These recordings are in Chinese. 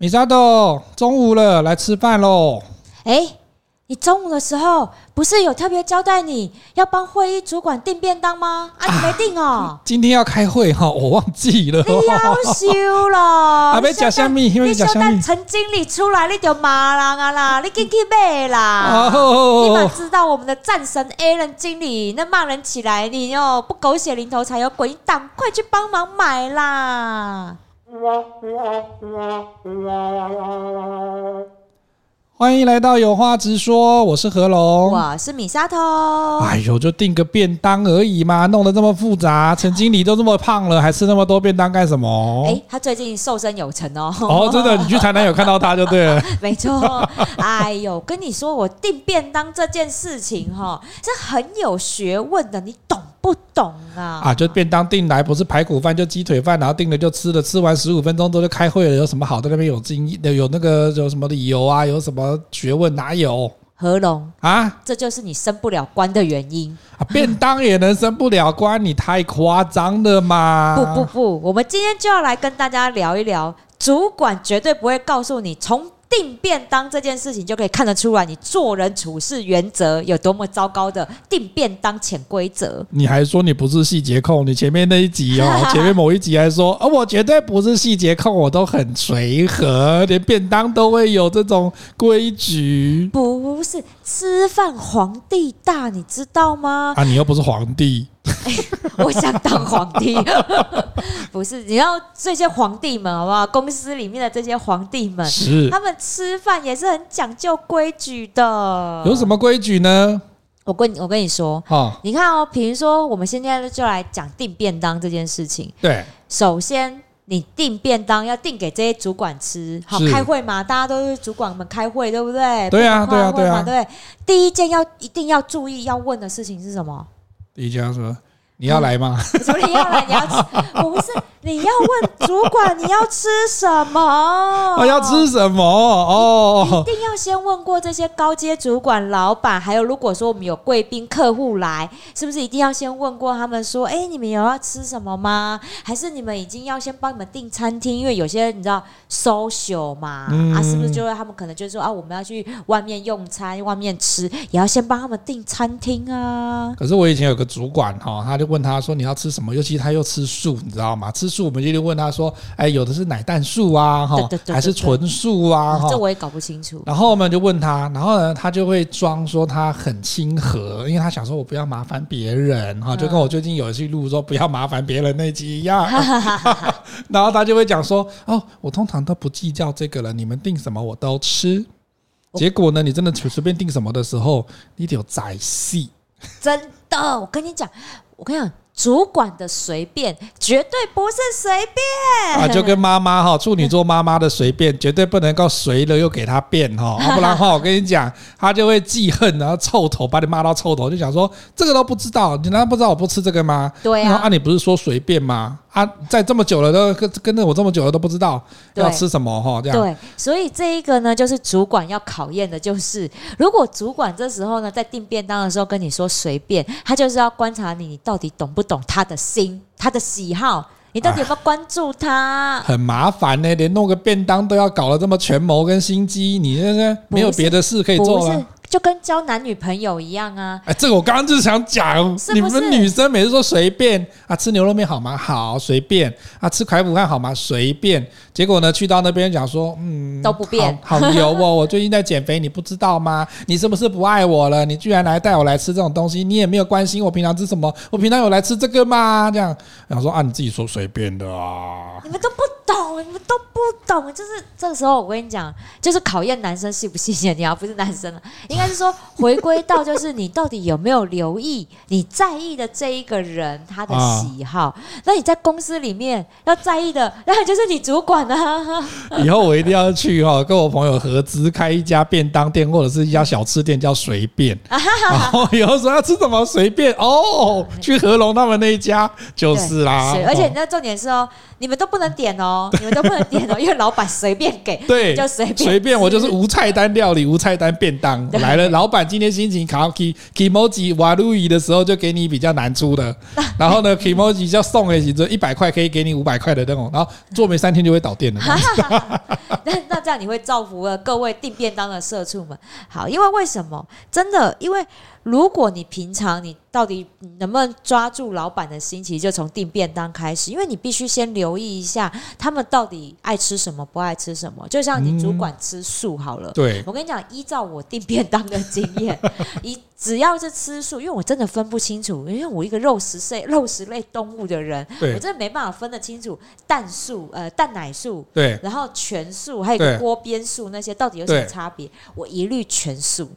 米沙豆，中午了，来吃饭喽！哎，你中午的时候不是有特别交代你要帮会议主管订便当吗？啊，你没订哦。今天要开会哈，我忘记了。你夭寿了！啊，没讲虾米，因为讲虾米。陈经理出来，你就骂人啊啦！你进去买啦！你哪知道我们的战神 Alan 经理那骂人起来，你又不狗血淋头才有鬼胆，快去帮忙买啦！la la la la la 欢迎来到有话直说，我是何龙，我是米沙头。哎呦，就订个便当而已嘛，弄得这么复杂。陈经理都这么胖了，还吃那么多便当干什么？哎，他最近瘦身有成哦。哦，真的，你去台南有看到他就对了。没错。哎呦，跟你说，我订便当这件事情哈，是很有学问的，你懂。不懂啊！啊，就便当订来不是排骨饭就鸡腿饭，然后订了就吃了，吃完十五分钟之后就开会了，有什么好在那边有经？有那个有什么理由啊？有什么学问？哪有？合龙啊，这就是你升不了官的原因啊！便当也能升不了官？你太夸张了嘛！不不不，我们今天就要来跟大家聊一聊，主管绝对不会告诉你从。订便当这件事情就可以看得出来，你做人处事原则有多么糟糕的订便当潜规则。你还说你不是细节控？你前面那一集哦，前面某一集还说，哦，我绝对不是细节控，我都很随和，连便当都会有这种规矩。不是吃饭皇帝大，你知道吗？啊，你又不是皇帝。欸、我想当皇帝，不是？你要这些皇帝们好不好？公司里面的这些皇帝们，是他们吃饭也是很讲究规矩的。有什么规矩呢？我跟我跟你说，哦，你看哦，比如说我们现在就来讲订便当这件事情。对，首先你订便当要订给这些主管吃，好开会嘛？大家都是主管们开会，对不对？对啊，对啊，对啊，对。第一件要一定要注意要问的事情是什么？一家子你要来吗？你要来？你要吃？不是，你要问主管你要吃什么？我要吃什么？哦，一定要先问过这些高阶主管、老板，还有如果说我们有贵宾客户来，是不是一定要先问过他们说，哎，你们有要吃什么吗？还是你们已经要先帮你们订餐厅？因为有些你知道 social 嘛，啊，是不是就会他们可能就说啊，我们要去外面用餐、外面吃，也要先帮他们订餐厅啊？可是我以前有个主管哈，他就。问他说，你要吃什么？尤其他又吃素，你知道吗？吃素我们就得问他说，哎，有的是奶蛋素啊，哈，还是纯素啊？哈这我也搞不清楚。然后我们就问他，然后呢，他就会装说他很亲和，因为他想说我不要麻烦别人哈，就跟我最近有一期录说不要麻烦别人那集一样。然后他就会讲说，哦，我通常都不计较这个了，你们订什么我都吃。结果呢，你真的随随便订什么的时候，你得有仔细。真的，我跟你讲。我跟你讲，主管的随便绝对不是随便啊，就跟妈妈哈，处女座妈妈的随便绝对不能够随了又给他变哈，不然的话我跟你讲，他就会记恨，然后臭头把你骂到臭头，就想说这个都不知道，你难道不知道我不吃这个吗？对啊，啊，你不是说随便吗？啊，在这么久了都跟跟着我这么久了都不知道要吃什么哈，这样对，所以这一个呢，就是主管要考验的，就是如果主管这时候呢在订便当的时候跟你说随便，他就是要观察你，你到底懂不懂他的心，他的喜好，你到底有没有关注他？很麻烦呢，连弄个便当都要搞得这么权谋跟心机，你这是没有别的事可以做了。就跟交男女朋友一样啊！哎，这个我刚刚就是想讲，你们女生每次说随便啊，吃牛肉面好吗？好，随便啊，吃排骨饭好吗？随便。结果呢，去到那边讲说，嗯，都不变，好，好油哦！我最近在减肥，你不知道吗？你是不是不爱我了？你居然来带我来吃这种东西，你也没有关心我平常吃什么？我平常有来吃这个吗？这样，然后说啊，你自己说随便的啊，你们都不懂，你们都不懂，就是这时候我跟你讲，就是考验男生细不细心，你要不是男生了。应该是说，回归到就是你到底有没有留意你在意的这一个人他的喜好？啊、那你在公司里面要在意的，那就是你主管啊。以后我一定要去哈，跟我朋友合资开一家便当店或者是一家小吃店，叫随便。然后以后说要吃什么随便哦，去合龙他们那一家就是啦。而且那重点是哦，你们都不能点哦，你们都不能点哦，因为老板随便给，对，就随便随便，我就是无菜单料理，无菜单便当。来了，老板今天心情卡 kimoji 瓦路易的时候，就给你比较难出的。然后呢，kimoji 就送给你，就一百块可以给你五百块的那种。然后做没三天就会倒店了。那那像这样你会造福了各位订便当的社畜们。好，因为为什么？真的，因为。如果你平常你到底能不能抓住老板的心，其实就从订便当开始，因为你必须先留意一下他们到底爱吃什么，不爱吃什么。就像你主管吃素好了，对，我跟你讲，依照我订便当的经验，一只要是吃素，因为我真的分不清楚，因为我一个肉食类肉食类动物的人，我真的没办法分得清楚蛋素呃蛋奶素，对，然后全素还有个锅边素那些到底有什么差别？我一律全素。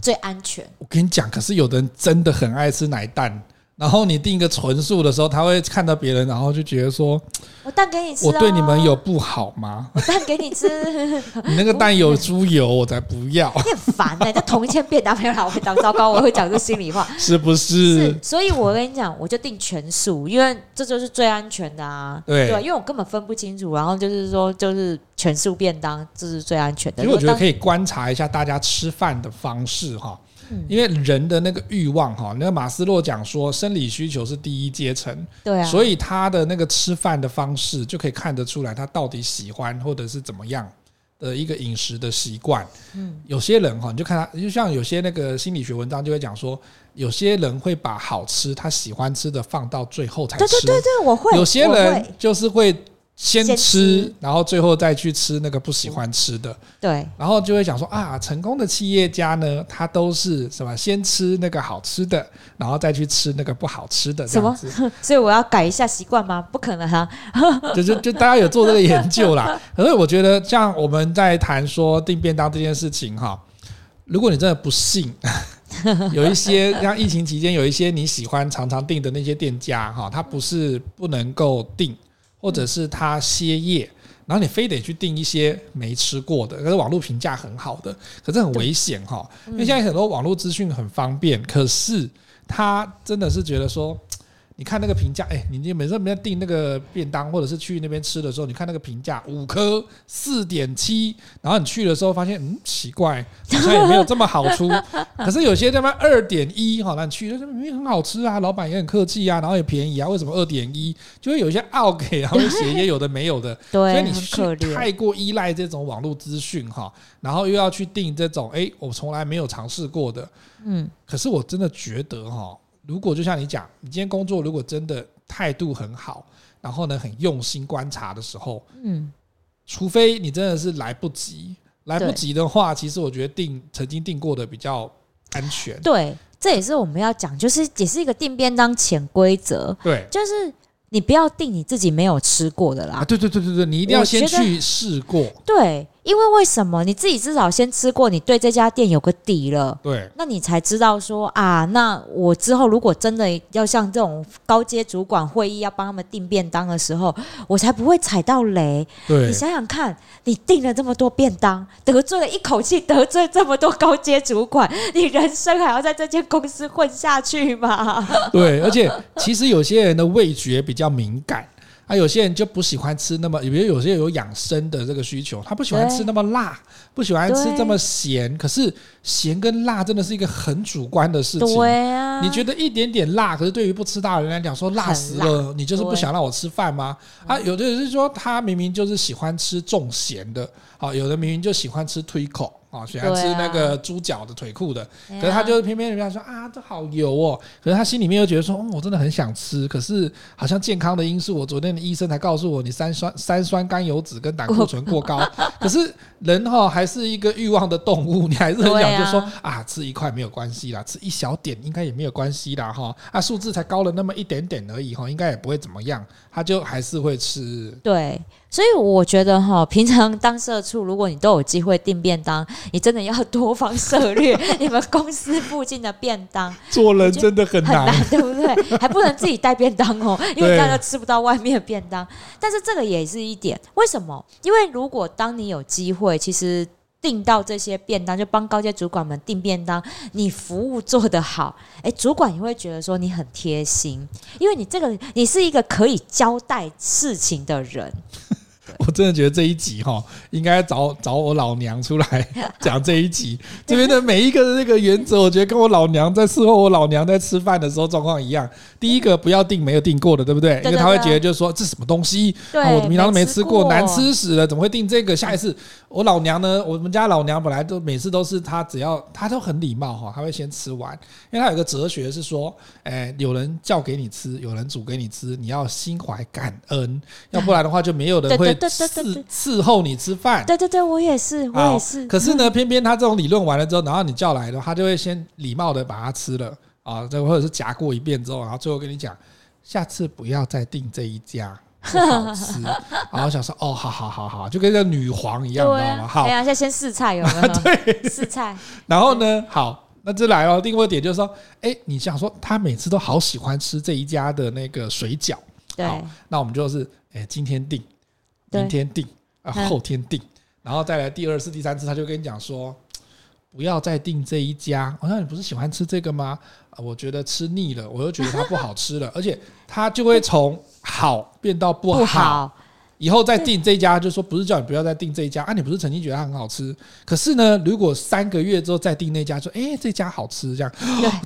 最安全。我跟你讲，可是有的人真的很爱吃奶蛋。然后你定一个纯素的时候，他会看到别人，然后就觉得说：“我蛋给你吃，我对你们有不好吗？”我蛋给你吃，你那个蛋有猪油，我才不要。你很烦呢、欸，这同一天便当没有啦，我会讲糟糕，我会讲这心里话，是不是？是，所以我跟你讲，我就定全素，因为这就是最安全的啊。对，对，因为我根本分不清楚，然后就是说，就是全素便当，这是最安全的。其实我觉得可以观察一下大家吃饭的方式哈。因为人的那个欲望哈，那个马斯洛讲说，生理需求是第一阶层，对啊，所以他的那个吃饭的方式就可以看得出来，他到底喜欢或者是怎么样的一个饮食的习惯。嗯，有些人哈，你就看他，就像有些那个心理学文章就会讲说，有些人会把好吃他喜欢吃的放到最后才吃，对对对对，我会，有些人就是会。先吃，然后最后再去吃那个不喜欢吃的。对，然后就会讲说啊，成功的企业家呢，他都是什么？先吃那个好吃的，然后再去吃那个不好吃的。什么？所以我要改一下习惯吗？不可能哈、啊。就就就大家有做这个研究啦。可是我觉得，像我们在谈说订便当这件事情哈，如果你真的不信，有一些像疫情期间有一些你喜欢常常订的那些店家哈，他不是不能够订。或者是他歇业，然后你非得去订一些没吃过的，可是网络评价很好的，可是很危险哈，因为现在很多网络资讯很方便，可是他真的是觉得说。你看那个评价，哎，你你每次没订那个便当，或者是去那边吃的时候，你看那个评价五颗四点七，然后你去的时候发现，嗯，奇怪，好像也没有这么好出。可是有些他妈二点一，好，那你去，明明很好吃啊，老板也很客气啊，然后也便宜啊，为什么二点一？就会有一些奥客，然后写一些有的没有的。对，所以你太过依赖这种网络资讯哈，然后又要去订这种，哎，我从来没有尝试过的，嗯，可是我真的觉得哈。如果就像你讲，你今天工作如果真的态度很好，然后呢很用心观察的时候，嗯，除非你真的是来不及，来不及的话，其实我觉得订曾经订过的比较安全。对，这也是我们要讲，就是也是一个定便当潜规则。对，就是。你不要定你自己没有吃过的啦！啊，对对对对对，你一定要先去试过。对，因为为什么？你自己至少先吃过，你对这家店有个底了。对，那你才知道说啊，那我之后如果真的要像这种高阶主管会议要帮他们订便当的时候，我才不会踩到雷。对，你想想看，你订了这么多便当，得罪了一口气得罪这么多高阶主管，你人生还要在这间公司混下去吗？对，而且其实有些人的味觉比较敏感，啊，有些人就不喜欢吃那么，比如有些人有养生的这个需求，他不喜欢吃那么辣，不喜欢吃这么咸。可是咸跟辣真的是一个很主观的事情。对啊，你觉得一点点辣，可是对于不吃辣的人来讲，说辣死了，你就是不想让我吃饭吗？啊，有的人是说他明明就是喜欢吃重咸的，啊，有的明明就喜欢吃推口。啊，喜欢吃那个猪脚的腿裤的，可是他就是偏偏人家说啊，这好油哦。可是他心里面又觉得说，哦，我真的很想吃。可是好像健康的因素，我昨天的医生才告诉我，你三酸三酸甘油脂跟胆固醇过高。可是人哈还是一个欲望的动物，你还是很想就说啊，吃一块没有关系啦，吃一小点应该也没有关系啦哈。啊，数字才高了那么一点点而已哈，应该也不会怎么样。他就还是会吃。对。所以我觉得哈，平常当社畜，如果你都有机会订便当，你真的要多方涉猎 你们公司附近的便当。做人真的很难，很难，对不对？还不能自己带便当哦，因为大家吃不到外面的便当。但是这个也是一点，为什么？因为如果当你有机会，其实订到这些便当，就帮高阶主管们订便当，你服务做得好，诶，主管也会觉得说你很贴心，因为你这个你是一个可以交代事情的人。我 我真的觉得这一集哈，应该找找我老娘出来 讲这一集。这边的每一个那个原则，我觉得跟我老娘在伺候我老娘在吃饭的时候状况一样。第一个不要订没有订过的，对不对？因为他会觉得就是说这什么东西，我平常都没吃过，难吃死了，怎么会订这个？下一次我老娘呢？我们家老娘本来都每次都是她只要她都很礼貌哈，她会先吃完，因为她有个哲学是说，哎，有人叫给你吃，有人煮给你吃，你要心怀感恩，要不然的话就没有人会伺伺候你吃饭。对对对，我也是，我也是。可是呢，偏偏她这种理论完了之后，然后你叫来的，她就会先礼貌的把它吃了啊，这或者是夹过一遍之后，然后最后跟你讲，下次不要再订这一家。不好吃，然后想说哦，好好好好，就跟个女皇一样，你知道吗？好，哎呀，先先试菜有没有？对，试菜。然后呢，好，那这来了，另外一点就是说，哎，你想说他每次都好喜欢吃这一家的那个水饺，对，那我们就是，哎，今天定，明天定，啊，后天定，然后再来第二次、第三次，他就跟你讲说，不要再订这一家。我说你不是喜欢吃这个吗？啊，我觉得吃腻了，我又觉得它不好吃了，而且他就会从。好变到不好，不好，以后再订这家，就说不是叫你不要再订这一家啊！你不是曾经觉得它很好吃，可是呢，如果三个月之后再订那家，说哎，这家好吃，这样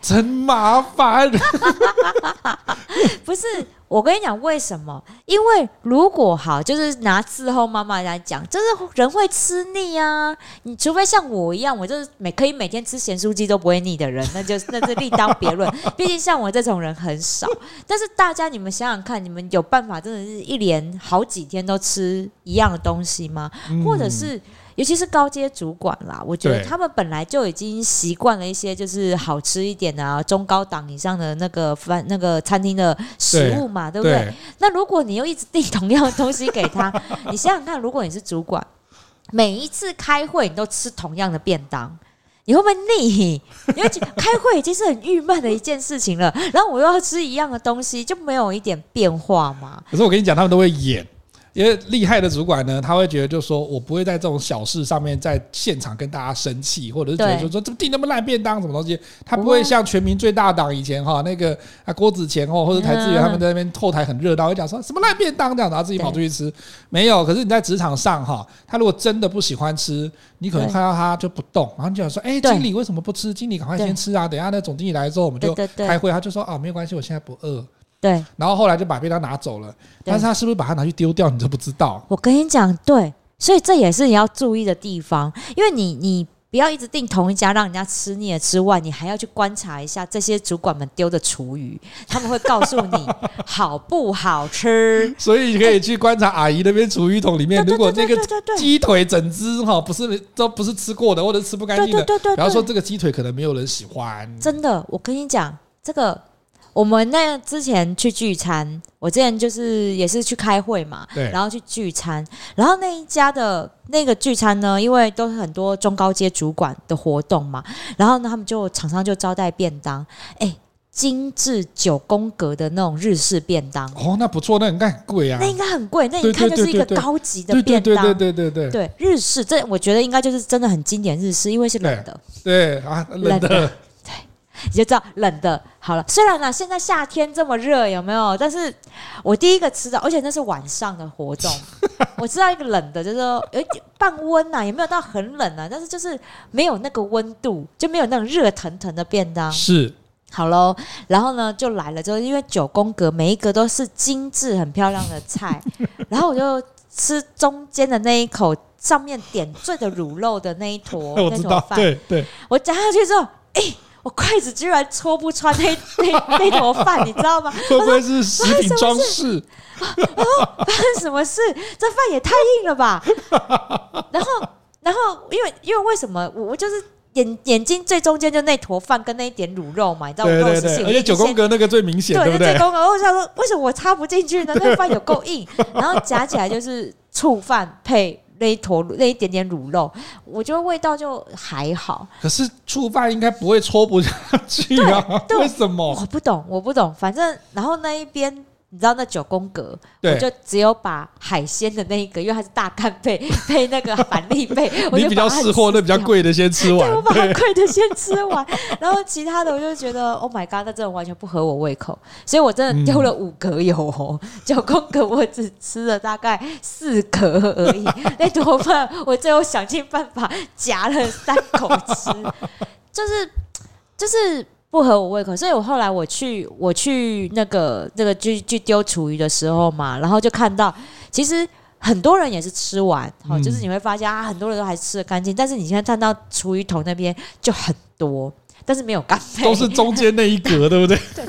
真麻烦。不是。我跟你讲，为什么？因为如果好，就是拿伺候妈妈来讲，就是人会吃腻啊。你除非像我一样，我就是每可以每天吃咸酥鸡都不会腻的人，那就那是另当别论。毕竟像我这种人很少。但是大家，你们想想看，你们有办法真的是一连好几天都吃一样的东西吗？或者是？尤其是高阶主管啦，我觉得他们本来就已经习惯了一些就是好吃一点啊，中高档以上的那个饭那个餐厅的食物嘛，对，对不对？对，那如果你又一直订同样的东西给他，你想想看，如果你是主管，每一次开会你都吃同样的便当，你会不会腻？因为开会已经是很郁闷的一件事情了，然后我又要吃一样的东西，就没有一点变化嘛？可是我跟你讲，他们都会演。因为厉害的主管呢，他会觉得就是说我不会在这种小事上面在现场跟大家生气，或者是觉得说说怎么订那么烂便当什么东西，他不会像全民最大党以前哈那个啊郭子乾哦或者台志源他们在那边后台很热闹，会讲说什么烂便当这样，然后自己跑出去吃，没有。可是你在职场上哈，他如果真的不喜欢吃，你可能看到他就不动，然后你就想说，哎，经理为什么不吃？经理赶快先吃啊！等一下那总经理来之后，我们就开会，他就说啊，没有关系，我现在不饿。对，然后后来就把便当拿走了，但是他是不是把它拿去丢掉，你都不知道。我跟你讲，对，所以这也是你要注意的地方，因为你你不要一直订同一家，让人家吃腻了之外，你还要去观察一下这些主管们丢的厨余，他们会告诉你 好不好吃。所以你可以去观察阿姨那边厨余桶里面，如果那个鸡腿整只哈不是都不是吃过的，或者吃不干净的，对对对，然后说这个鸡腿可能没有人喜欢。真的，我跟你讲这个。我们那之前去聚餐，我之前就是也是去开会嘛，对，然后去聚餐，然后那一家的那个聚餐呢，因为都是很多中高阶主管的活动嘛，然后呢，他们就厂商就招待便当，哎，精致九宫格的那种日式便当，哦，那不错，那应该很贵啊，那应该很贵，那一看就是一个高级的便当，对对对对对。对，对日式，这我觉得应该就是真的很经典日式，因为是冷的，对，对啊，冷的。你就知道冷的好了。虽然呢，现在夏天这么热，有没有？但是我第一个吃的，而且那是晚上的活动，我知道一个冷的，就是说有一点半温呐，也没有到很冷啊，但是就是没有那个温度，就没有那种热腾腾的便当。是，好喽，然后呢就来了，就是因为九宫格每一格都是精致很漂亮的菜，然后我就吃中间的那一口，上面点缀的卤肉的那一坨 那坨饭，对对，我夹下去之后，哎、欸。我筷子居然戳不穿那 那那坨饭，你知道吗？会不会是食品装饰？哦，发生什么事？这饭也太硬了吧！然后，然后，因为因为为什么我我就是眼眼睛最中间就那坨饭跟那一点卤肉嘛，你知道我肉是而且九宫格那个最明显，对不对？九宫格，我想说为什么我插不进去呢？那个饭有够硬，然后夹起来就是醋饭配。那一坨那一点点卤肉，我觉得味道就还好。可是醋饭应该不会戳不下去啊？为什么？我不懂，我不懂。反正然后那一边你知道那九宫格，我就只有把海鲜的那一个，因为它是大干贝 配那个板栗贝，我就你比较识货，那比较贵的先吃完。对，我把它贵的先吃完，然后其他的我就觉得，Oh my god，那真的完全不合我胃口，所以我真的丢了五格有哦，嗯、九宫格我只吃了大概四格而已，那多饭我最后想尽办法夹了三口吃，就是就是。不合我胃口，所以我后来我去我去那个那个去去丢厨余的时候嘛，然后就看到其实很多人也是吃完，好、嗯，就是你会发现啊，很多人都还吃得干净，但是你现在看到厨余桶那边就很多。但是没有干贝，都是中间那一格，对不 对？对，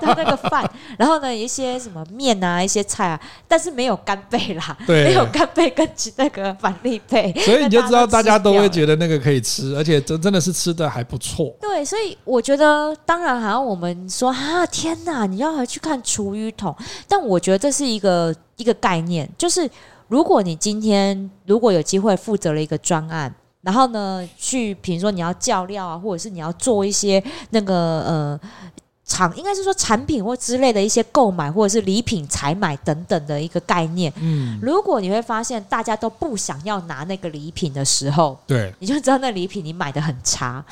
他那个饭，然后呢，一些什么面啊，一些菜啊，但是没有干贝啦，对，没有干贝跟那个板栗贝，所以你就知道大家都会觉得那个可以吃，而且真真的是吃的还不错。对，所以我觉得，当然好像我们说啊，天哪，你要回去看厨余桶，但我觉得这是一个一个概念，就是如果你今天如果有机会负责了一个专案。然后呢，去比如说你要叫料啊，或者是你要做一些那个呃。产应该是说产品或之类的一些购买，或者是礼品采买等等的一个概念。嗯，如果你会发现大家都不想要拿那个礼品的时候，对，你就知道那礼品你买的很差。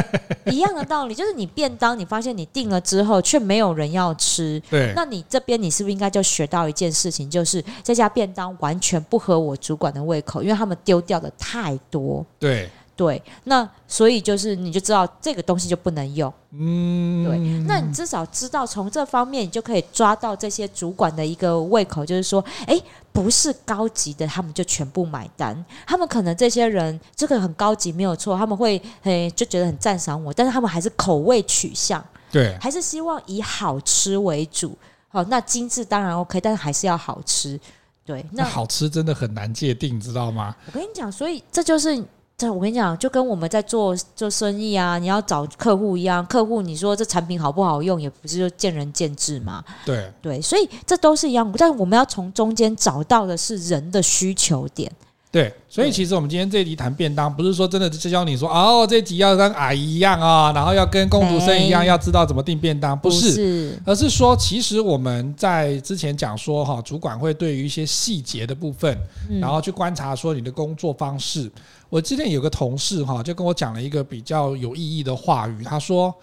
一样的道理，就是你便当，你发现你订了之后却没有人要吃，对，那你这边你是不是应该就学到一件事情，就是这家便当完全不合我主管的胃口，因为他们丢掉的太多。对。对，那所以就是你就知道这个东西就不能用，嗯，对，那你至少知道从这方面你就可以抓到这些主管的一个胃口，就是说，哎，不是高级的他们就全部买单，他们可能这些人这个很高级没有错，他们会诶就觉得很赞赏我，但是他们还是口味取向，对，还是希望以好吃为主，好，那精致当然 OK，但是还是要好吃，对，那，那好吃真的很难界定，知道吗？我跟你讲，所以这就是。这我跟你讲，就跟我们在做做生意啊，你要找客户一样，客户你说这产品好不好用，也不是就见仁见智嘛。对对，所以这都是一样，但我们要从中间找到的是人的需求点。对，所以其实我们今天这一集谈便当，不是说真的就教你说哦，这一集要跟阿姨一样啊，然后要跟工读生一样，要知道怎么订便当，不是，不是，而是说其实我们在之前讲说哈，主管会对于一些细节的部分，然后去观察说你的工作方式。我之前有个同事哈，就跟我讲了一个比较有意义的话语。他说：“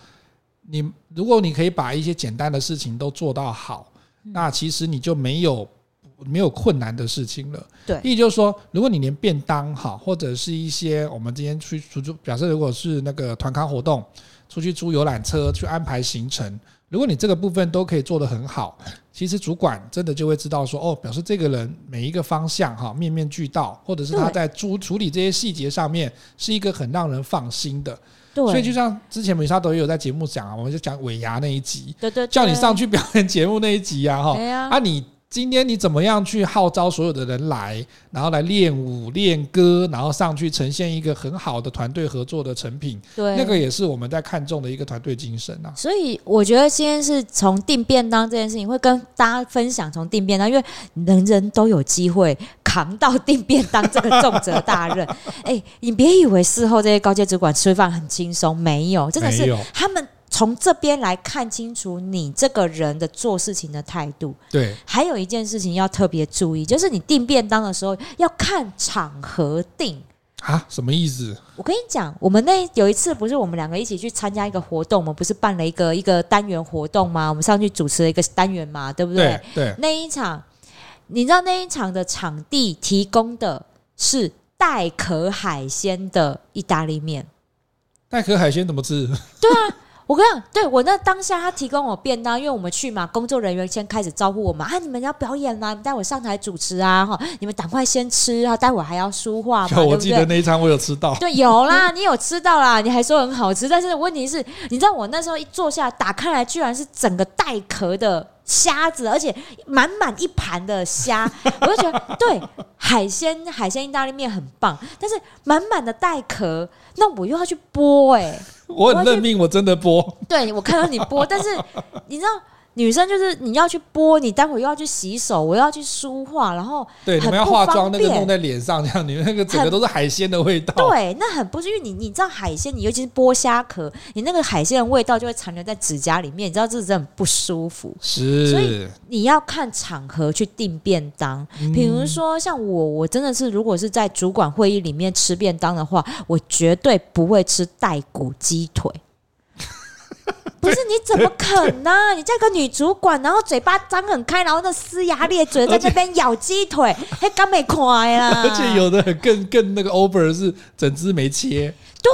你如果你可以把一些简单的事情都做到好，那其实你就没有没有困难的事情了。”对，意思就是说，如果你连便当好，或者是一些我们今天去出租，假设如果是那个团康活动，出去租游览车去安排行程。如果你这个部分都可以做得很好，其实主管真的就会知道说，哦，表示这个人每一个方向哈面面俱到，或者是他在处处理这些细节上面是一个很让人放心的。对，所以就像之前美莎都有在节目讲啊，我们就讲尾牙那一集，对对，叫你上去表演节目那一集啊，哈，啊你。今天你怎么样去号召所有的人来，然后来练舞、练歌，然后上去呈现一个很好的团队合作的成品？对，那个也是我们在看重的一个团队精神啊。所以我觉得今天是从订便当这件事情，会跟大家分享从订便当，因为人人都有机会扛到订便当这个重责大任。哎，你别以为事后这些高阶主管吃饭很轻松，没有，真的是他们。从这边来看清楚你这个人的做事情的态度。对，还有一件事情要特别注意，就是你订便当的时候要看场合订啊。什么意思？我跟你讲，我们那有一次不是我们两个一起去参加一个活动，我们不是办了一个一个单元活动吗？我们上去主持了一个单元嘛，对不对？对。对，那一场，你知道那一场的场地提供的是带壳海鲜的意大利面。带壳海鲜怎么吃？对啊。我跟你讲，对我那当下他提供我便当，因为我们去嘛，工作人员先开始招呼我们啊，你们要表演啦，你待会上台主持啊，哈，你们赶快先吃啊，待会还要说话嘛。我记得那一餐我有吃到，对，有啦，你有吃到啦，你还说很好吃，但是问题是，你知道我那时候一坐下，打开来居然是整个带壳的。虾子，而且满满一盘的虾，我就觉得对海鲜海鲜意大利面很棒，但是满满的带壳，那我又要去剥哎、欸，我很认命，我真的剥。对，我看到你剥，但是你知道女生就是你要去剥，你待会又要去洗手，我又要去梳化，然后对，你们要化妆，那个弄在脸上，这样你们那个整个都是海鲜的味道。对，那很不是因为你你知道海鲜，你尤其是剥虾壳，你那个海鲜的味道就会残留在指甲里面，你知道这是真的很不舒服。是，所以你要看场合去订便当。比如说像我，我真的是如果是在主管会议里面吃便当的话，我绝对不会吃带骨鸡腿。不是你怎么啃呢、啊？你这个女主管，然后嘴巴张很开，然后那撕牙咧嘴在这边咬鸡腿，还刚没快啦。而且有的更更那个 over 是整只没切。对，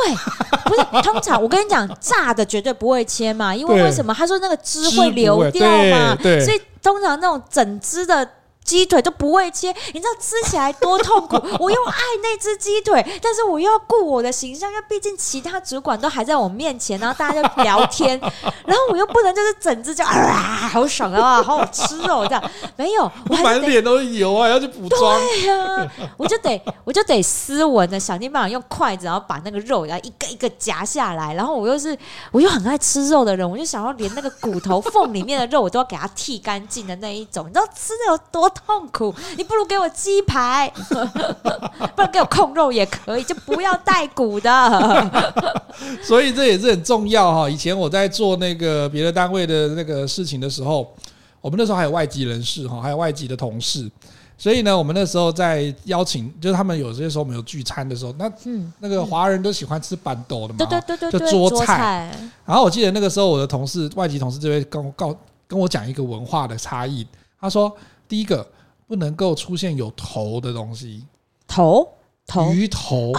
不是通常我跟你讲，炸的绝对不会切嘛，因为为什么？他说那个汁会流掉嘛，所以通常那种整只的。鸡腿都不会切，你知道吃起来多痛苦？我又爱那只鸡腿，但是我又要顾我的形象，因为毕竟其他主管都还在我面前，然后大家就聊天，然后我又不能就是整只就啊，好爽啊，好好吃哦，这样没有，我满脸都是油啊，要去补妆。对呀、啊，我就得我就得斯文的想尽办法用筷子，然后把那个肉然后一个一个夹下来，然后我又是我又很爱吃肉的人，我就想要连那个骨头缝里面的肉我都要给它剔干净的那一种，你知道吃的有多？痛苦，你不如给我鸡排，不然给我控肉也可以，就不要带骨的。所以这也是很重要哈。以前我在做那个别的单位的那个事情的时候，我们那时候还有外籍人士哈，还有外籍的同事，所以呢，我们那时候在邀请，就是他们有些时候我们有聚餐的时候，那嗯，那个华人都喜欢吃板豆的嘛，对对对对，就桌菜。然后我记得那个时候我的同事，外籍同事就会跟我告跟我讲一个文化的差异，他说。第一个不能够出现有头的东西，头头。鱼头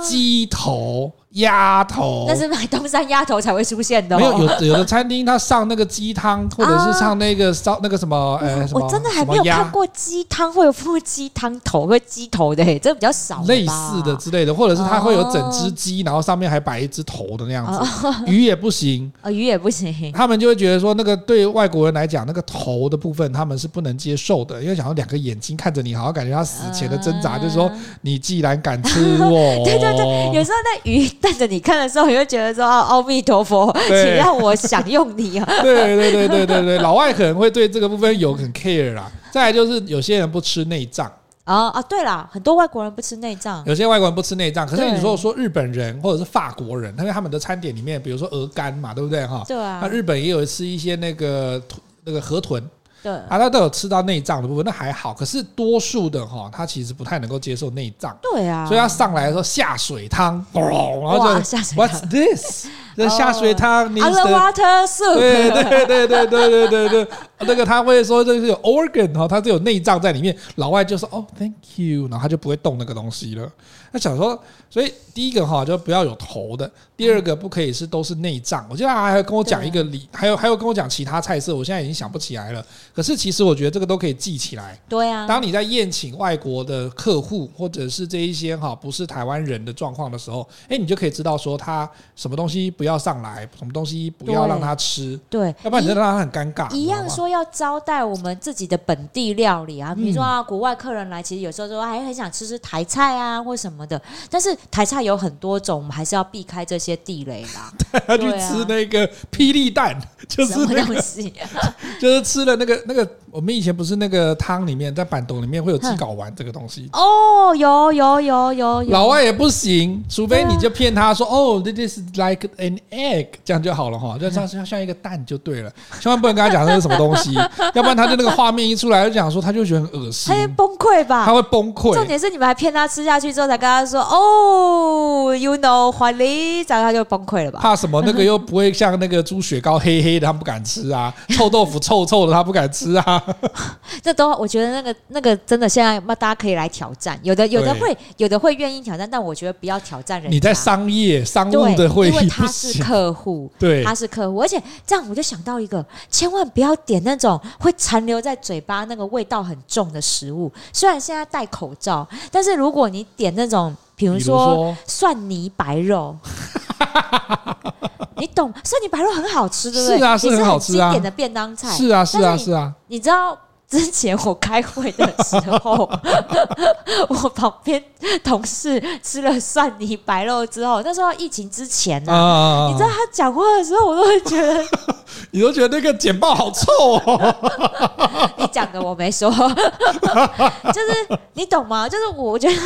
鸡头。鸭头，那是买东山鸭头才会出现的。哦。没有，有有的餐厅他上那个鸡汤，或者是上那个烧那个什么，呃，我真的还没有看过鸡汤会有附鸡汤头和鸡头的，这比较少。类似的之类的，或者是他会有整只鸡，然后上面还摆一只头的那样子。鱼也不行啊，鱼也不行。他们就会觉得说，那个对外国人来讲，那个头的部分他们是不能接受的，因为想要两个眼睛看着你，好像感觉他死前的挣扎，就是说你既然敢吃我，对对对，有时候那鱼。看着你看的时候，你会觉得说：“阿弥陀佛，请让我享用你啊！” 对对对对对对，老外可能会对这个部分有很 care 啦。再来就是有些人不吃内脏啊啊！对啦，很多外国人不吃内脏，有些外国人不吃内脏。可是你说说日本人或者是法国人，因为他们的餐点里面，比如说鹅肝嘛，对不对哈？对啊。那日本也有吃一些那个那个河豚。对啊，他都有吃到内脏的部分，那还好。可是多数的哈，他其实不太能够接受内脏。对啊，所以他上来的时候下水汤，然后就下水 What's this？这下水汤，Underwater soup。对对对对对对对对，那个他会说这是有 organ 哈，它是有内脏在里面。老外就说哦，Thank you，然后他就不会动那个东西了。他想说，所以第一个哈就不要有头的，第二个不可以是都是内脏。我记得他还跟我讲一个理，还有还有跟我讲其他菜色，我现在已经想不起来了。可是其实我觉得这个都可以记起来。对啊，当你在宴请外国的客户或者是这一些哈不是台湾人的状况的时候，哎，你就可以知道说他什么东西不要上来，什么东西不要让他吃。对，要不然你就让他很尴尬。一样说要招待我们自己的本地料理啊，比如说啊，国外客人来，其实有时候说还很想吃吃台菜啊或什么。的，但是台菜有很多种，我们还是要避开这些地雷啦。他去吃那个霹雳蛋，就是什么东西？就是吃了那个那个，我们以前不是那个汤里面，在板豆里面会有鸡睾丸这个东西。哦，有有有有有。老外也不行，除非你就骗他说，哦，this is like an egg，这样就好了哈，就像像像一个蛋就对了，千万不能跟他讲这是什么东西，要不然他就那个画面一出来就讲说，他就觉得很恶心，他会崩溃吧？他会崩溃。重点是你们还骗他吃下去之后才跟他说，哦，you know it is，然后他就崩溃了吧？怕什么？那个又不会像那个猪血糕黑黑的，他不敢吃啊；臭豆腐臭臭的，他不敢吃啊。这都我觉得那个那个真的，现在那大家可以来挑战。有的有的会有的会愿意挑战，但我觉得不要挑战人。你在商业商务的会议，因为他是客户，对，他是客户，而且这样我就想到一个，千万不要点那种会残留在嘴巴那个味道很重的食物。虽然现在戴口罩，但是如果你点那种，比如说蒜泥白肉，你懂蒜泥白肉很好吃，对不对？是啊，是很好吃啊，经典的便当菜。是啊，是啊，是啊。你知道之前我开会的时候，我旁边同事吃了蒜泥白肉之后，那时候疫情之前呢、啊，啊、你知道他讲话的时候，我都会觉得，你都觉得那个简报好臭哦。你讲的我没说，就是你懂吗？就是我觉得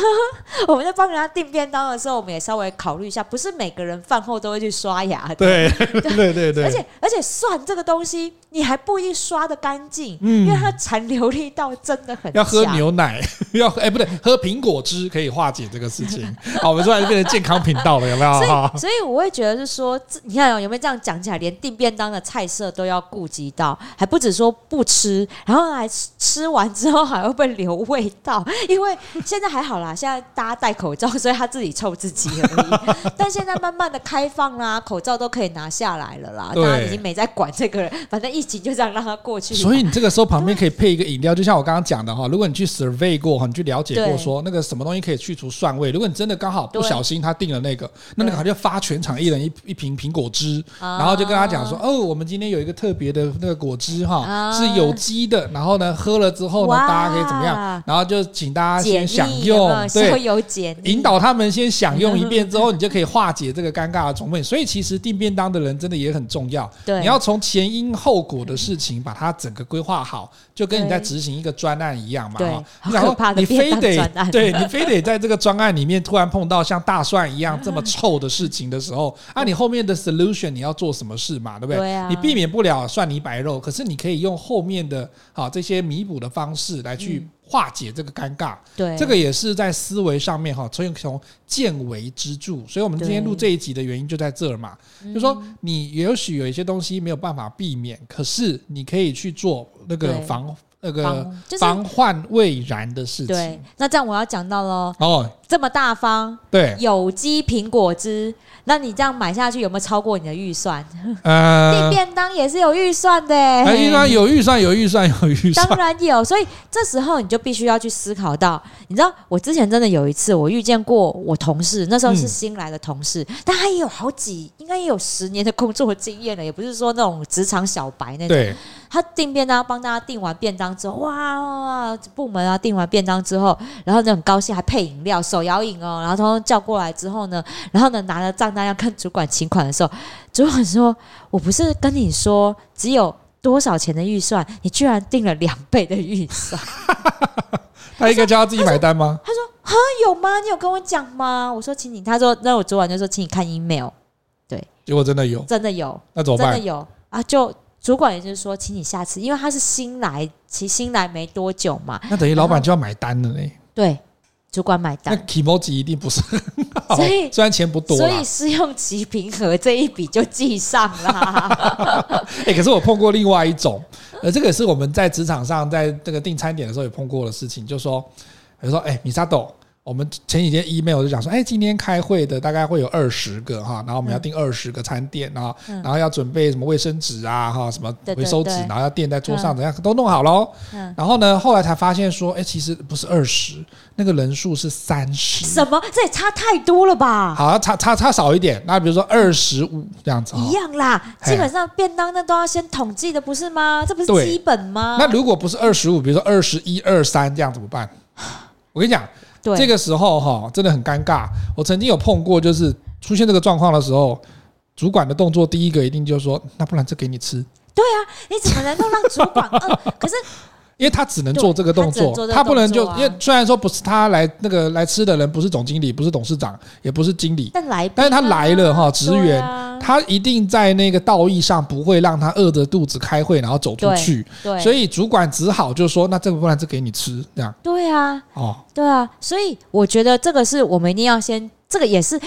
我们在帮人家订便当的时候，我们也稍微考虑一下，不是每个人饭后都会去刷牙的。对对对对，对，而且而且蒜这个东西，你还不一定刷的干净，嗯、因为它。残留力道真的很。要喝牛奶，要哎、欸、不对，喝苹果汁可以化解这个事情。好，我们突然变成健康频道了，有没有？所以，所以我会觉得是说，你看有没有这样讲起来，连订便当的菜色都要顾及到，还不止说不吃，然后还吃完之后还会不会留味道？因为现在还好啦，现在大家戴口罩，所以他自己臭自己而已。但现在慢慢的开放啦，口罩都可以拿下来了啦，大家已经没在管这个人，反正疫情就这样让它过去。所以你这个时候旁边可以。配一个饮料，就像我刚刚讲的哈，如果你去 survey 过哈，你去了解过说那个什么东西可以去除蒜味，如果你真的刚好不小心他订了那个，那那个他就发全场一人一一瓶苹果汁，然后就跟他讲说哦，我们今天有一个特别的那个果汁哈，是有机的，然后呢喝了之后呢，大家可以怎么样？然后就请大家先享用，对，引导他们先享用一遍之后，你就可以化解这个尴尬的场面。所以其实订便当的人真的也很重要，对你要从前因后果的事情把它整个规划好，就。跟你在执行一个专案一样嘛，然后你非得对你非得在这个专案里面突然碰到像大蒜一样这么臭的事情的时候，啊，你后面的 solution 你要做什么事嘛，对不对？你避免不了蒜泥白肉，可是你可以用后面的啊这些弥补的方式来去化解这个尴尬。对，这个也是在思维上面哈，从从见微知著。所以我们今天录这一集的原因就在这儿嘛，就说你也许有一些东西没有办法避免，可是你可以去做。那个防那个防患未然的事情。对，那这样我要讲到喽。哦，这么大方，对，有机苹果汁，那你这样买下去有没有超过你的预算？呃，订便当也是有预算的。预算有预算有预算有预算，当然有。所以这时候你就必须要去思考到，你知道，我之前真的有一次，我遇见过我同事，那时候是新来的同事，但他也有好几，应该也有十年的工作经验了，也不是说那种职场小白那种。对。他订便当，帮大家订完便当之后，哇，哇，部门啊订完便当之后，然后就很高兴，还配饮料，手摇饮哦，然后他叫过来之后呢，然后呢拿了账单要跟主管请款的时候，主管说：“我不是跟你说只有多少钱的预算，你居然订了两倍的预算。”他应该叫他自己买单吗？他说：“啊，有吗？你有跟我讲吗？”我说：“请你。”他说：“那我昨晚就说，请你看 email。”对，结果真的有，真的有，那怎么办？真的有啊，就。主管也就是说，请你下次，因为他是新来，其实新来没多久嘛。那等于老板就要买单了嘞。对，主管买单。那 kimochi 一定不是 很好，所以虽然钱不多，所以试用期平和这一笔就记上了。哎、欸，可是我碰过另外一种，呃，这个是我们在职场上，在这个订餐点的时候也碰过的事情，就是说，比如说，哎、欸，米沙豆。我们前几天 email 就讲说，哎，今天开会的大概会有二十个哈，然后我们要订二十个餐点啊，然后要准备什么卫生纸啊哈，什么回收纸，然后要垫在桌上，怎样都弄好喽。然后呢，后来才发现说，哎，其实不是二十，那个人数是三十。什么？这也差太多了吧？好，差差差少一点。那比如说二十五这样子，一样啦。基本上便当那都要先统计的，不是吗？这不是基本吗？那如果不是二十五，比如说二十一、二三这样怎么办？我跟你讲。对这个时候哈，真的很尴尬。我曾经有碰过，就是出现这个状况的时候，主管的动作第一个一定就是说：“那不然这给你吃。”对啊，你怎么能够让主管饿？可是。因为他只能做这个动作，他不能就因为虽然说不是他来那个来吃的人不是总经理，不是董事长，也不是经理，但来，但是他来了哈，职员，他一定在那个道义上不会让他饿着肚子开会，然后走出去，对，所以主管只好就说，那这个不然就给你吃这样。对啊，哦，对啊，所以我觉得这个是我们一定要先，这个也是。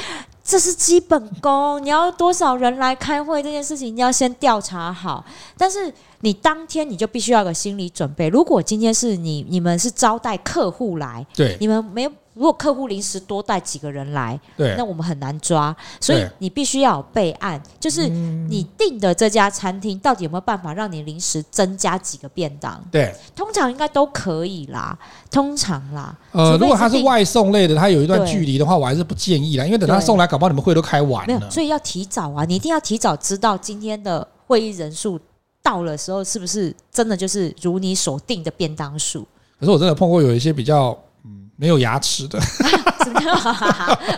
这是基本功，你要多少人来开会这件事情，你要先调查好。但是你当天你就必须要有个心理准备。如果今天是你你们是招待客户来，对，你们没有。如果客户临时多带几个人来，对，那我们很难抓，所以你必须要有备案，就是你订的这家餐厅到底有没有办法让你临时增加几个便当？对，通常应该都可以啦，通常啦。呃，如果他是外送类的，他有一段距离的话，我还是不建议啦，因为等他送来，搞不好你们会都开完了。没有，所以要提早啊，你一定要提早知道今天的会议人数。到了时候，是不是真的就是如你所定的便当数？可是我真的碰过有一些比较。没有牙齿的，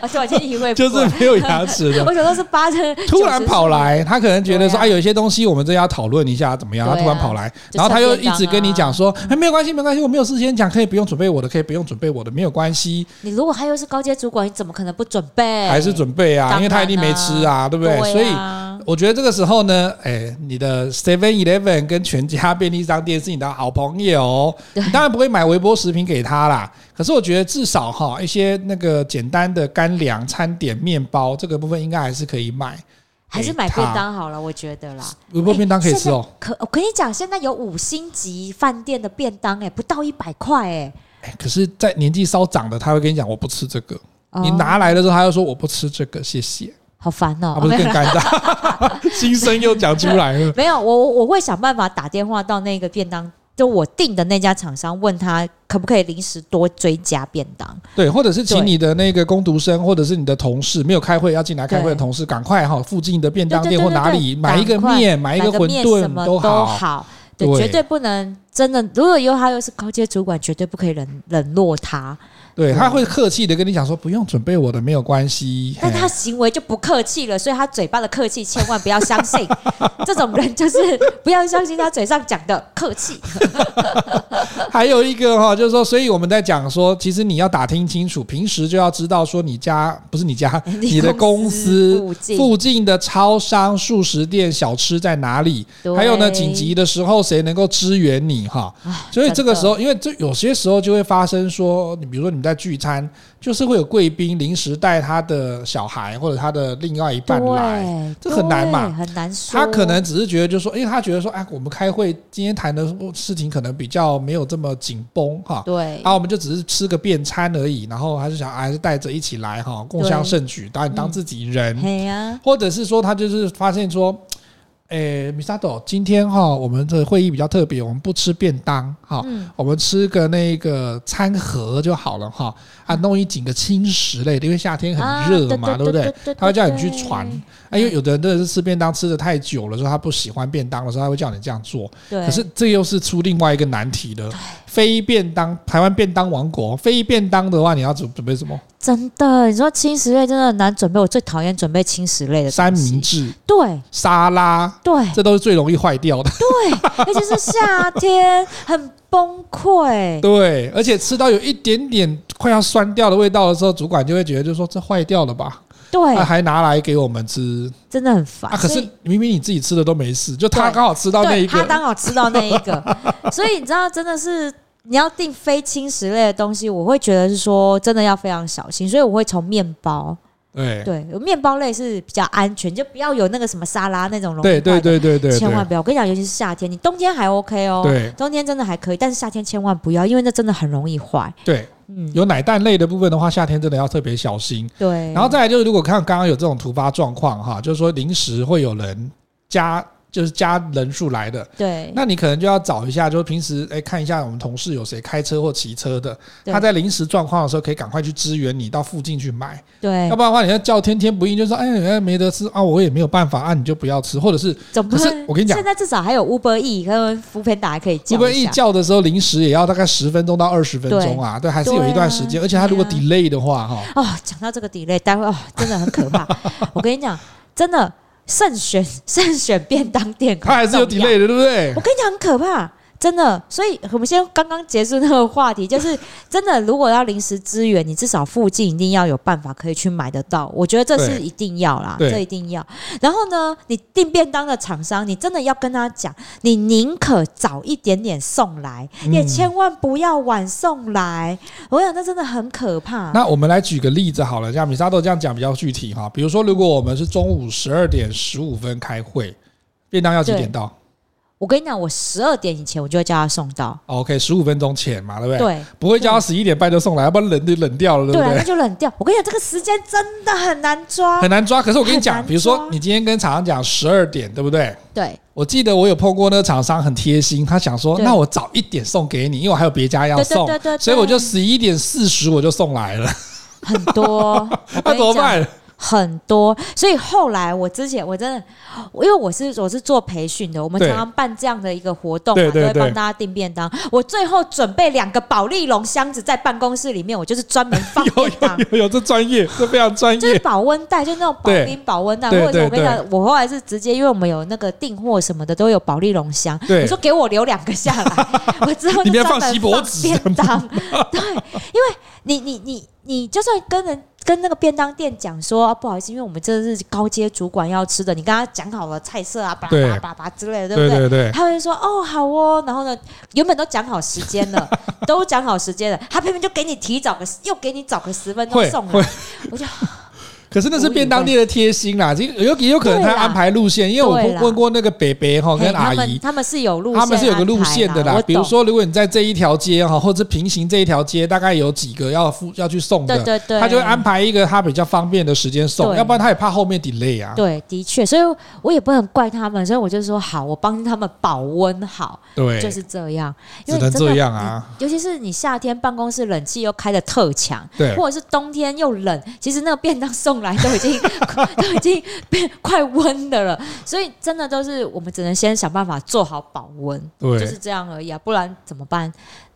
而且我建议会就是没有牙齿的。我想说是八成突然跑来，他可能觉得说啊，有一些东西我们这要讨论一下怎么样？他突然跑来，然后他又一直跟你讲说，哎，没有关系，没关系，我没有事先讲，可以不用准备我的，可以不用准备我的，没有关系。你如果他又是高阶主管，你怎么可能不准备？还是准备啊，因为他一定没吃啊，对不对？所以我觉得这个时候呢，哎，你的 Seven Eleven 跟全家便利商店是你的好朋友，你当然不会买微波食品给他啦。可是我觉得至少哈一些那个简单的干粮、餐点、面包这个部分应该还是可以买，还是买便当好了，我觉得啦。微波便当可以吃哦。可我跟你讲，现在有五星级饭店的便当，哎，不到一百块，哎。可是，在年纪稍长的，他会跟你讲，我不吃这个。你拿来的时候，他又说我不吃这个，谢谢。好烦哦，他不是更尴尬，心声又讲出来了。没有，我我会想办法打电话到那个便当。就我订的那家厂商，问他可不可以临时多追加便当？对，或者是请你的那个工读生，或者是你的同事没有开会要进来开会的同事，赶快哈，附近的便当店或哪里买一个面，买一个馄饨，都好。对，绝对不能真的。如果以后他又是高阶主管，绝对不可以冷冷落他。对，他会客气的跟你讲说，不用准备我的，没有关系。但他行为就不客气了，所以他嘴巴的客气千万不要相信。这种人就是不要相信他嘴上讲的客气。还有一个哈，就是说，所以我们在讲说，其实你要打听清楚，平时就要知道说，你家不是你家，你的公司附近的超商、速食店、小吃在哪里？还有呢，紧急的时候谁能够支援你哈？所以这个时候，因为这有些时候就会发生说，你比如说你们。在聚餐，就是会有贵宾临时带他的小孩或者他的另外一半来，这很难嘛，很难说。他可能只是觉得，就是说，因为他觉得说，哎，我们开会今天谈的事情可能比较没有这么紧绷哈。对，然后我们就只是吃个便餐而已，然后还是想还是带着一起来哈，共襄盛举，当你当自己人。或者是说，他就是发现说。诶，米沙朵，今天哈，我们的会议比较特别，我们不吃便当哈，我们吃个那个餐盒就好了哈。啊，弄一几个轻食类的，因为夏天很热嘛，对不对？他会叫你去传，因为有的人真的是吃便当吃的太久了，说他不喜欢便当的时候，他会叫你这样做。可是这又是出另外一个难题的。非便当，台湾便当王国，非便当的话，你要准准备什么？真的，你说轻食类真的很难准备，我最讨厌准备轻食类的三明治，对，沙拉，对，这都是最容易坏掉的。对，尤其是夏天，很崩溃。对，而且吃到有一点点快要酸掉的味道的时候，主管就会觉得，就说这坏掉了吧？对，还拿来给我们吃，真的很烦。啊，可是明明你自己吃的都没事，就他刚好吃到那一个，他刚好吃到那一个，所以你知道，真的是。你要订非轻食类的东西，我会觉得是说真的要非常小心，所以我会从面包，对对，面包类是比较安全，就不要有那个什么沙拉那种容易坏的，对对对对对，千万不要。我跟你讲，尤其是夏天，你冬天还 OK 哦，对，冬天真的还可以，但是夏天千万不要，因为那真的很容易坏。对，嗯，有奶蛋类的部分的话，夏天真的要特别小心。对，然后再来就是，如果看刚刚有这种突发状况哈，就是说临时会有人加。就是加人数来的，对，那你可能就要找一下，就是平时哎看一下我们同事有谁开车或骑车的，他在临时状况的时候可以赶快去支援你到附近去买，对，要不然的话你要叫天天不应，就说哎哎没得吃啊，我也没有办法啊，你就不要吃，或者是，不是我跟你讲，现在至少还有 Uber E 跟 Foodpanda 还可以叫，Uber E 叫的时候临时也要大概十分钟到二十分钟啊，对，还是有一段时间，而且他如果 delay 的话哈，哦，讲到这个 delay，待会哦真的很可怕，我跟你讲，真的。慎选 慎选便当店，它还是有 delay 的，对不对？我跟你讲，很可怕。真的，所以我们先刚刚结束那个话题，就是真的，如果要临时支援，你至少附近一定要有办法可以去买得到。我觉得这是一定要啦，这一定要。然后呢，你订便当的厂商，你真的要跟他讲，你宁可早一点点送来，也千万不要晚送来。我想，那真的很可怕。那我们来举个例子好了，像米沙豆这样讲比较具体哈。比如说，如果我们是中午十二点十五分开会，便当要几点到？我跟你讲，我十二点以前我就会叫他送到。OK，十五分钟前嘛，对不对？对，不会叫他十一点半就送来，要不然冷就冷掉了，对不对？对，那就冷掉。我跟你讲，这个时间真的很难抓，很难抓。可是我跟你讲，比如说你今天跟厂商讲十二点，对不对？对。我记得我有碰过那个厂商很贴心，他想说，那我早一点送给你，因为我还有别家要送，对对对对，所以我就十一点四十我就送来了。很多，那怎么办？很多，所以后来我之前我真的，因为我是我是做培训的，我们常常办这样的一个活动嘛，都会帮大家订便当。我最后准备两个保利龙箱子在办公室里面，我就是专门放 便当。有有有，有这专业，这非常专业。就是保温袋，就那种保冰保温袋。或者我跟你讲，我后来是直接，因为我们有那个订货什么的，都有保利龙箱。对，你说给我留两个下来，我之后就专门放便当。对，因为你你你你就算跟人。跟那个便当店讲说、啊，不好意思，因为我们这是高阶主管要吃的，你跟他讲好了菜色啊，巴拉巴拉之类的，对不对？对对对，他会说哦好哦，然后呢，原本都讲好时间了，都讲好时间了，他偏偏就给你提早个，又给你早个十分钟送来，我就。可是那是便当店的贴心啦，有也有可能他安排路线，因为我问过那个北北哈跟阿姨，他们是有路线，他们是有个路线的啦。比如说，如果你在这一条街哈，或者平行这一条街，大概有几个要付要去送的，对对对，他就会安排一个他比较方便的时间送，要不然他也怕后面 delay 啊。对，的确，所以我也不能怪他们，所以我就说好，我帮他们保温好，对，就是这样，只能这样啊。尤其是你夏天办公室冷气又开的特强，对，或者是冬天又冷，其实那个便当送来都已经 都已经变快温的了，所以真的都是我们只能先想办法做好保温，对，就是这样而已啊，不然怎么办？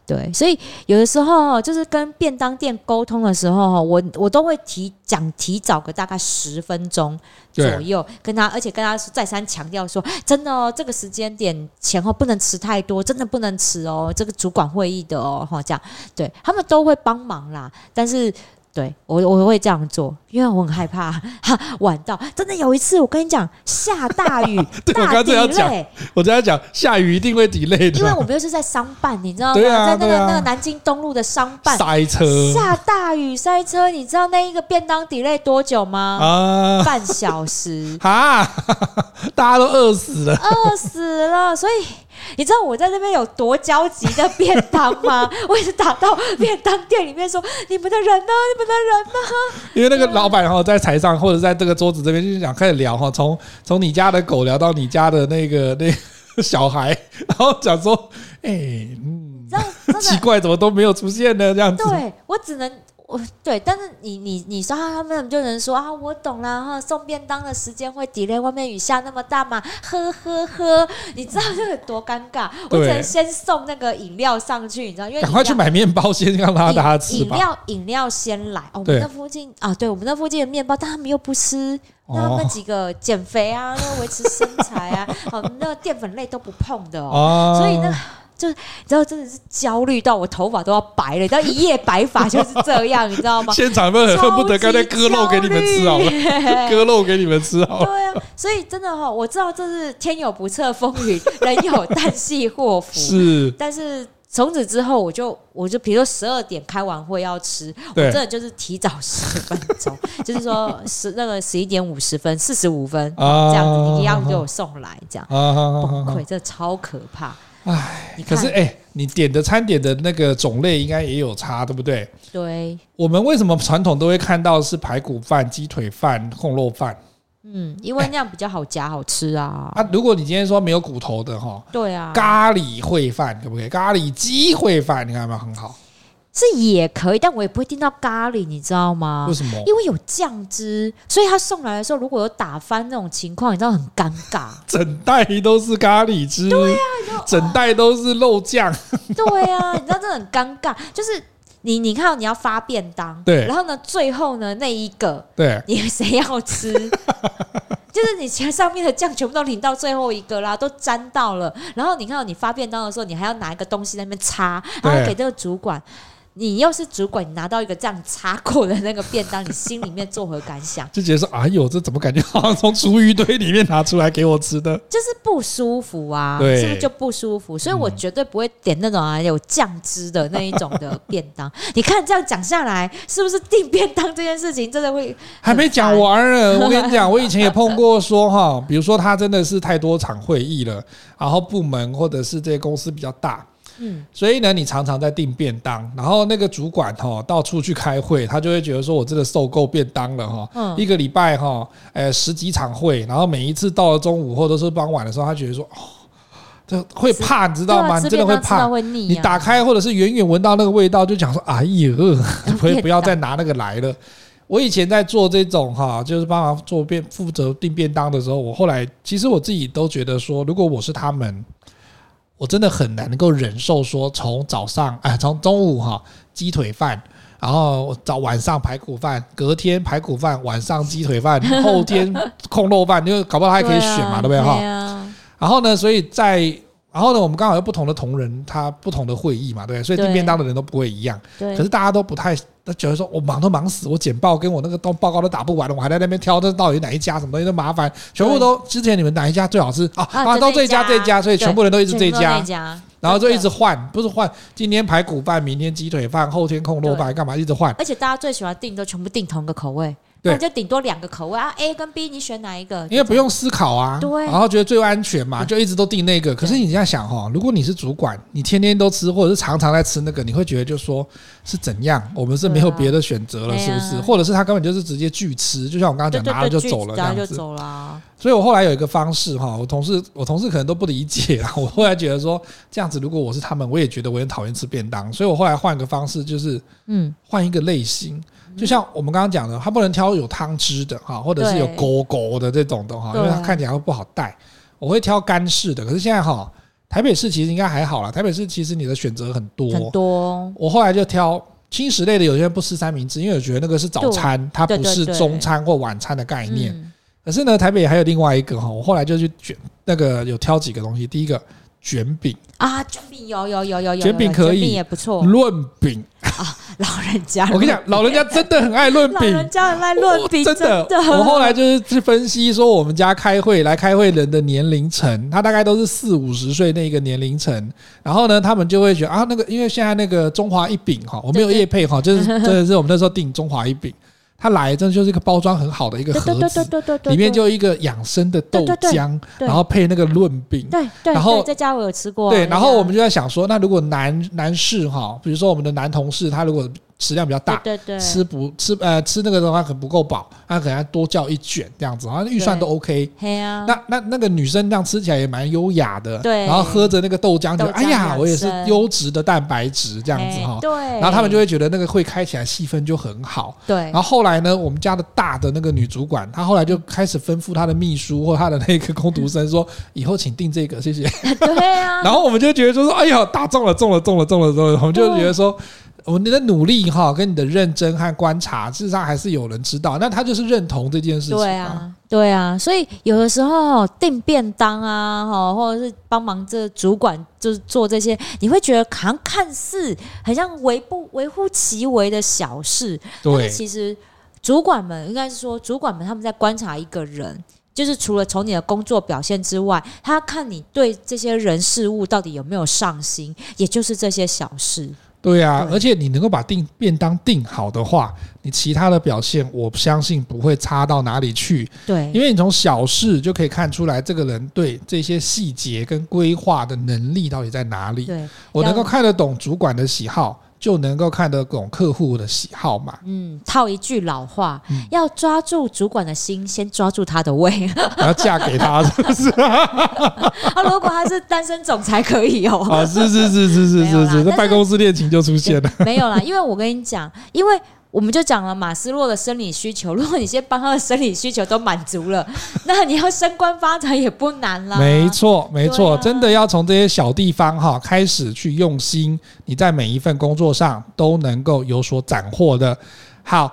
对，所以有的时候就是跟便当店沟通的时候，我我都会提讲提早个大概十分钟左右跟他，而且跟他再三强调说，真的哦，这个时间点前后不能吃太多，真的不能吃哦，这个主管会议的哦，哈，这样，对，他们都会帮忙啦，但是。对我我会这样做，因为我很害怕哈晚到。真的有一次，我跟你讲，下大雨，对大 delay。我刚才讲下雨一定会 delay 的，因为我们又是在商办，你知道吗？啊、在那个、啊、那个南京东路的商办塞车，下大雨塞车，你知道那一个便当 delay 多久吗？啊，半小时啊，大家都饿死了，饿死了，所以。你知道我在这边有多焦急的便当吗？我一直打到便当店里面说：“你们的人呢？你们的人呢？” 因为那个老板哈在台上或者在这个桌子这边就是想开始聊哈，从从你家的狗聊到你家的那个 那个小孩，然后讲说：“哎，嗯，奇怪，怎么都没有出现呢？这样子。”对，我只能。我对，但是你你你说他们就能说啊，我懂了哈，送便当的时间会 delay，外面雨下那么大嘛，呵呵呵，你知道这有多尴尬？我只能先送那个饮料上去，你知道，因为赶快去买面包先让他大家吃。饮料饮料先来，哦、我们那附近啊，对我们那附近的面包，但他们又不吃，那他们几个减肥啊，要维持身材啊，好，那个淀粉类都不碰的哦，所以呢。就你知道，真的是焦虑到我头发都要白了。你知道一夜白发就是这样，你知道吗？现场们很恨不得刚才割肉给你们吃好了，割肉给你们吃好了。对啊，所以真的哈，我知道这是天有不测风云，人有旦夕祸福。是，但是从此之后，我就我就比如说十二点开完会要吃，我真的就是提早十分钟，就是说十那个十一点五十分、四十五分这样子，你一样给我送来，这样崩溃，这超可怕。唉，可是哎、欸，你点的餐点的那个种类应该也有差，对不对？对。我们为什么传统都会看到是排骨饭、鸡腿饭、控肉饭？嗯，因为那样比较好夹、好吃啊。啊，如果你今天说没有骨头的哈，对啊，咖喱烩饭可不可以？咖喱鸡烩饭，你看有没有很好？是也可以，但我也不会订到咖喱，你知道吗？为什么？因为有酱汁，所以他送来的时候，如果有打翻那种情况，你知道很尴尬。整袋都是咖喱汁，对呀、啊，整袋都是肉酱，对呀、啊，你知道这很尴尬。就是你，你看你要发便当，对，然后呢，最后呢那一个，对，你谁要吃？就是你前上面的酱全部都淋到最后一个啦，都沾到了。然后你看到你发便当的时候，你还要拿一个东西在那边擦，然后给这个主管。你又是主管，你拿到一个这样擦过的那个便当，你心里面作何感想？就觉得说，哎呦，这怎么感觉好像从厨余堆里面拿出来给我吃的？就是不舒服啊，对是不是就不舒服？所以我绝对不会点那种啊有酱汁的那一种的便当。你看这样讲下来，是不是订便当这件事情真的会还没讲完呢？我跟你讲，我以前也碰过说哈，比如说他真的是太多场会议了，然后部门或者是这些公司比较大。嗯，所以呢，你常常在订便当，然后那个主管哈到处去开会，他就会觉得说，我真的受够便当了哈。嗯，一个礼拜哈，呃，十几场会，然后每一次到了中午或者是傍晚的时候，他觉得说，哦，这会怕，你知道吗？你真的会怕，你打开或者是远远闻到那个味道，就讲说，哎呦，可以不要再拿那个来了。我以前在做这种哈，就是帮忙做便负责订便当的时候，我后来其实我自己都觉得说，如果我是他们，我真的很难能够忍受说从早上哎，从中午哈鸡腿饭，然后早晚上排骨饭，隔天排骨饭，晚上鸡腿饭，后天控肉饭，因为搞不好他还可以选嘛，对不对哈？然后呢，所以在。然后呢，我们刚好有不同的同仁，他不同的会议嘛，对，所以订便当的人都不会一样。对。可是大家都不太，他觉得说我忙都忙死，我简报跟我那个都报告都打不完了，我还在那边挑这到底哪一家什么东西都麻烦，全部都之前你们哪一家最好吃啊？啊，都这家这家，所以全部人都一直这家，然后就一直换，不是换，今天排骨饭，明天鸡腿饭，后天空肉饭，干嘛一直换？而且大家最喜欢订都全部订同一个口味。对，就顶多两个口味啊，A 跟 B，你选哪一个？因为不用思考啊，对，然后觉得最安全嘛，就一直都订那个。可是你这样想哈，如果你是主管，你天天都吃，或者是常常在吃那个，你会觉得就说是怎样？我们是没有别的选择了，是不是？或者是他根本就是直接拒吃，就像我刚刚讲，拿了就走了这样子。所以我后来有一个方式哈，我同事我同事可能都不理解啊。我后来觉得说这样子，如果我是他们，我也觉得我很讨厌吃便当。所以我后来换个方式，就是嗯，换一个类型。就像我们刚刚讲的，它不能挑有汤汁的哈，或者是有勾勾的这种的哈，因为它看起来会不好带。我会挑干式的，可是现在哈，台北市其实应该还好啦。台北市其实你的选择很多很多。我后来就挑轻食类的，有些人不吃三明治，因为我觉得那个是早餐，它不是中餐或晚餐的概念。可是呢，台北还有另外一个哈，我后来就去卷那个有挑几个东西，第一个。卷饼啊，卷饼有有有有有，卷饼可以，也不错。润饼啊，老人家，我跟你讲，老人家真的很爱润饼，老人家很爱润饼，真的。我后来就是去分析说，我们家开会来开会人的年龄层，他大概都是四五十岁那个年龄层。然后呢，他们就会觉得啊，那个因为现在那个中华一饼哈，我没有业配哈，就是 真的是我们那时候订中华一饼。它来真的就是一个包装很好的一个盒子，里面就一个养生的豆浆，然后配那个润饼，对对，然后在家我有吃过，对，然后我们就在想说，那如果男男士哈，比如说我们的男同事，他如果食量比较大，对对，吃不吃呃吃那个的话可能不够饱，他可能要多叫一卷这样子，然后预算都 OK。那那那个女生这样吃起来也蛮优雅的，对。然后喝着那个豆浆，就哎呀，我也是优质的蛋白质这样子哈。对。然后他们就会觉得那个会开起来气氛就很好。对。然后后来呢，我们家的大的那个女主管，她后来就开始吩咐她的秘书或她的那个工读生说，以后请订这个，谢谢。对啊。然后我们就觉得说，哎呀，打中了，中了，中了，中了，中了，我们就觉得说。我你的努力哈，跟你的认真和观察，事实上还是有人知道。那他就是认同这件事情。对啊，对啊。所以有的时候订便当啊，哈，或者是帮忙这主管就是做这些，你会觉得好像看似很像微不微乎其微的小事。对。但是其实主管们应该是说，主管们他们在观察一个人，就是除了从你的工作表现之外，他看你对这些人事物到底有没有上心，也就是这些小事。对啊，而且你能够把订便当订好的话，你其他的表现，我相信不会差到哪里去。对，因为你从小事就可以看出来，这个人对这些细节跟规划的能力到底在哪里。对，我能够看得懂主管的喜好。就能够看得懂客户的喜好嘛。嗯，套一句老话，嗯、要抓住主管的心，先抓住他的胃。然后嫁给他，是不是？啊，如果他是单身总裁，可以哦。啊，是是是是是是是，那办公室恋情就出现了。没有啦，因为我跟你讲，因为。我们就讲了马斯洛的生理需求，如果你先帮他的生理需求都满足了，那你要升官发财也不难啦。没错，没错，啊、真的要从这些小地方哈开始去用心，你在每一份工作上都能够有所斩获的。好，